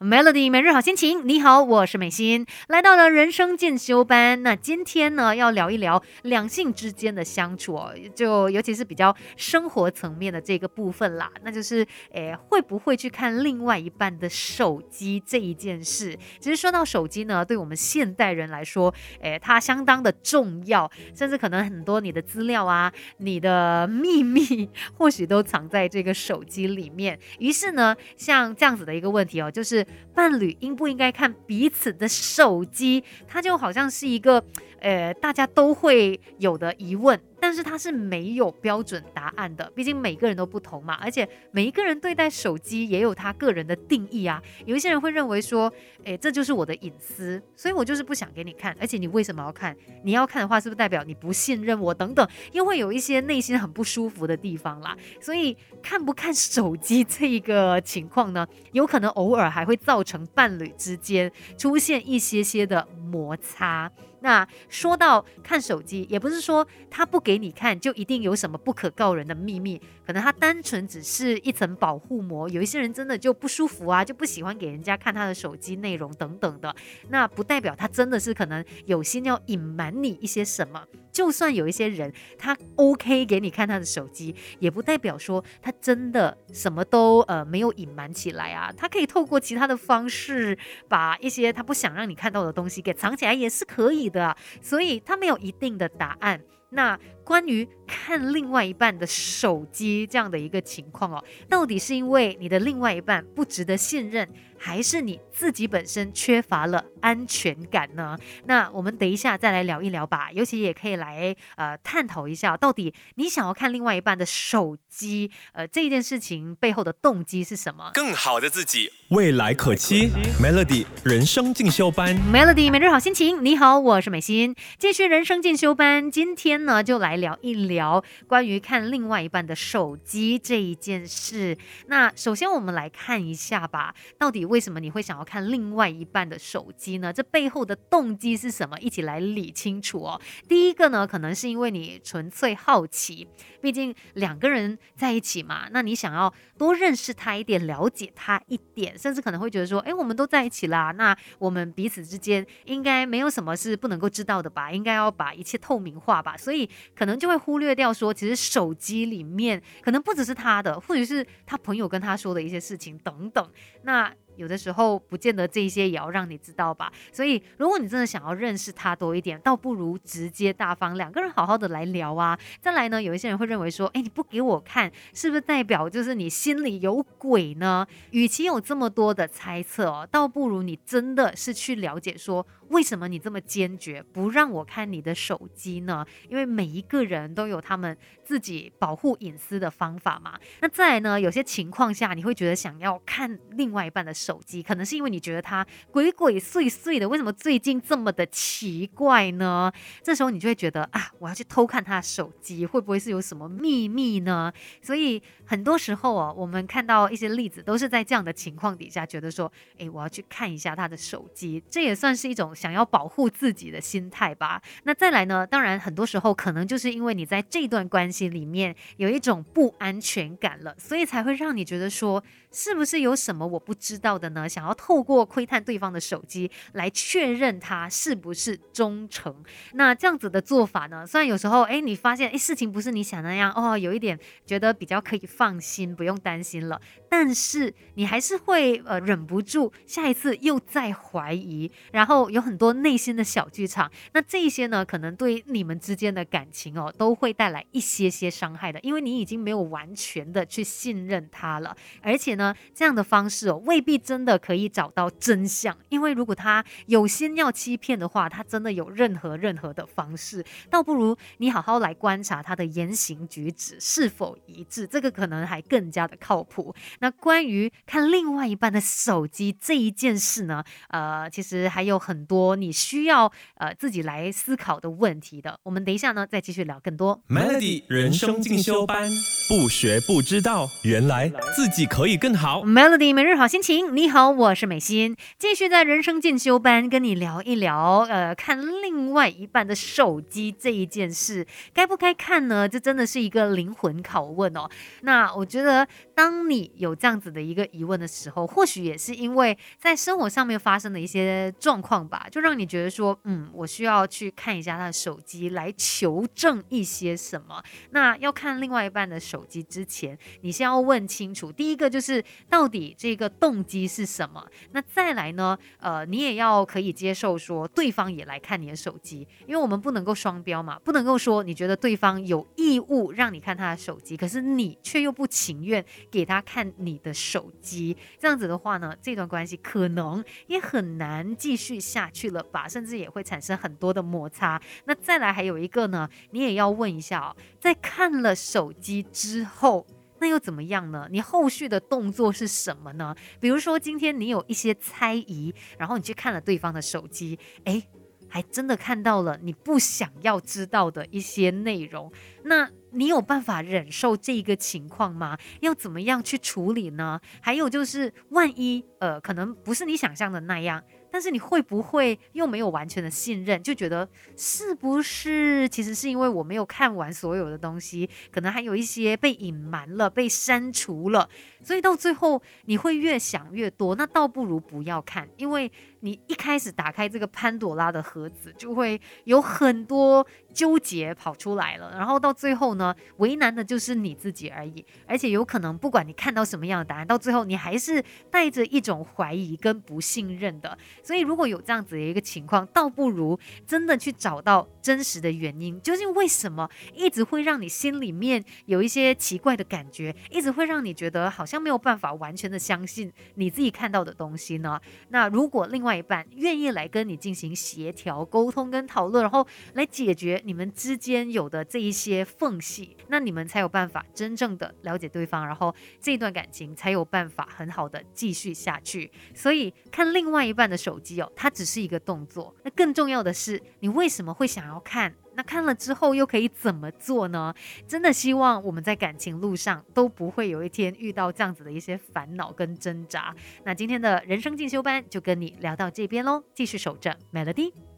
Melody 每日好心情，你好，我是美心，来到了人生进修班。那今天呢，要聊一聊两性之间的相处哦，就尤其是比较生活层面的这个部分啦。那就是，诶，会不会去看另外一半的手机这一件事？其实说到手机呢，对我们现代人来说，诶，它相当的重要，甚至可能很多你的资料啊、你的秘密，或许都藏在这个手机里面。于是呢，像这样子的一个问题哦，就是。伴侣应不应该看彼此的手机？它就好像是一个，呃，大家都会有的疑问。但是它是没有标准答案的，毕竟每个人都不同嘛，而且每一个人对待手机也有他个人的定义啊。有一些人会认为说，诶，这就是我的隐私，所以我就是不想给你看。而且你为什么要看？你要看的话，是不是代表你不信任我？等等，又会有一些内心很不舒服的地方啦。所以看不看手机这一个情况呢，有可能偶尔还会造成伴侣之间出现一些些的摩擦。那说到看手机，也不是说他不给你看就一定有什么不可告人的秘密，可能他单纯只是一层保护膜。有一些人真的就不舒服啊，就不喜欢给人家看他的手机内容等等的。那不代表他真的是可能有心要隐瞒你一些什么。就算有一些人他 OK 给你看他的手机，也不代表说他真的什么都呃没有隐瞒起来啊。他可以透过其他的方式把一些他不想让你看到的东西给藏起来，也是可以。的，所以他没有一定的答案。那关于看另外一半的手机这样的一个情况哦，到底是因为你的另外一半不值得信任？还是你自己本身缺乏了安全感呢？那我们等一下再来聊一聊吧。尤其也可以来呃探讨一下，到底你想要看另外一半的手机，呃这一件事情背后的动机是什么？更好的自己，未来可期。Melody 人生进修班，Melody 每日好心情。你好，我是美心，继续人生进修班。今天呢，就来来聊一聊关于看另外一半的手机这一件事。那首先我们来看一下吧，到底。为什么你会想要看另外一半的手机呢？这背后的动机是什么？一起来理清楚哦。第一个呢，可能是因为你纯粹好奇，毕竟两个人在一起嘛，那你想要多认识他一点，了解他一点，甚至可能会觉得说，哎，我们都在一起啦，那我们彼此之间应该没有什么是不能够知道的吧？应该要把一切透明化吧？所以可可能就会忽略掉说，其实手机里面可能不只是他的，或者是他朋友跟他说的一些事情等等。那有的时候不见得这些也要让你知道吧，所以如果你真的想要认识他多一点，倒不如直接大方两个人好好的来聊啊。再来呢，有一些人会认为说，哎，你不给我看，是不是代表就是你心里有鬼呢？与其有这么多的猜测哦，倒不如你真的是去了解说。为什么你这么坚决不让我看你的手机呢？因为每一个人都有他们自己保护隐私的方法嘛。那再来呢？有些情况下你会觉得想要看另外一半的手机，可能是因为你觉得他鬼鬼祟祟的，为什么最近这么的奇怪呢？这时候你就会觉得啊，我要去偷看他的手机，会不会是有什么秘密呢？所以很多时候哦，我们看到一些例子都是在这样的情况底下，觉得说，哎，我要去看一下他的手机，这也算是一种。想要保护自己的心态吧。那再来呢？当然，很多时候可能就是因为你在这段关系里面有一种不安全感了，所以才会让你觉得说，是不是有什么我不知道的呢？想要透过窥探对方的手机来确认他是不是忠诚。那这样子的做法呢？虽然有时候，哎，你发现，哎，事情不是你想那样，哦，有一点觉得比较可以放心，不用担心了。但是你还是会呃忍不住下一次又再怀疑，然后有很。多内心的小剧场，那这些呢，可能对你们之间的感情哦，都会带来一些些伤害的，因为你已经没有完全的去信任他了，而且呢，这样的方式哦，未必真的可以找到真相，因为如果他有心要欺骗的话，他真的有任何任何的方式，倒不如你好好来观察他的言行举止是否一致，这个可能还更加的靠谱。那关于看另外一半的手机这一件事呢，呃，其实还有很多。你需要呃自己来思考的问题的，我们等一下呢再继续聊更多。Melody 人生进修班，不学不知道，原来自己可以更好。Melody 每日好心情，你好，我是美心，继续在人生进修班跟你聊一聊，呃，看另外一半的手机这一件事，该不该看呢？这真的是一个灵魂拷问哦。那我觉得当你有这样子的一个疑问的时候，或许也是因为在生活上面发生的一些状况吧，就让你觉得说，嗯，我需要去看一下他的手机来求证一些什么。那要看另外一半的手机之前，你先要问清楚，第一个就是到底这个动机是什么。那再来呢，呃，你也要可以接受说对方也来看你的手机，因为我们不能够双标嘛，不能够说你觉得对方有义务让你看他的手机，可是你却又不情愿。给他看你的手机，这样子的话呢，这段关系可能也很难继续下去了吧，甚至也会产生很多的摩擦。那再来还有一个呢，你也要问一下哦，在看了手机之后，那又怎么样呢？你后续的动作是什么呢？比如说今天你有一些猜疑，然后你去看了对方的手机，诶，还真的看到了你不想要知道的一些内容，那。你有办法忍受这个情况吗？要怎么样去处理呢？还有就是，万一呃，可能不是你想象的那样。但是你会不会又没有完全的信任，就觉得是不是其实是因为我没有看完所有的东西，可能还有一些被隐瞒了、被删除了，所以到最后你会越想越多。那倒不如不要看，因为你一开始打开这个潘朵拉的盒子，就会有很多纠结跑出来了。然后到最后呢，为难的就是你自己而已。而且有可能不管你看到什么样的答案，到最后你还是带着一种怀疑跟不信任的。所以如果有这样子的一个情况，倒不如真的去找到真实的原因，究竟为什么一直会让你心里面有一些奇怪的感觉，一直会让你觉得好像没有办法完全的相信你自己看到的东西呢？那如果另外一半愿意来跟你进行协调、沟通跟讨论，然后来解决你们之间有的这一些缝隙，那你们才有办法真正的了解对方，然后这段感情才有办法很好的继续下去。所以看另外一半的手。机哦，它只是一个动作。那更重要的是，你为什么会想要看？那看了之后又可以怎么做呢？真的希望我们在感情路上都不会有一天遇到这样子的一些烦恼跟挣扎。那今天的人生进修班就跟你聊到这边喽，继续守着 Melody。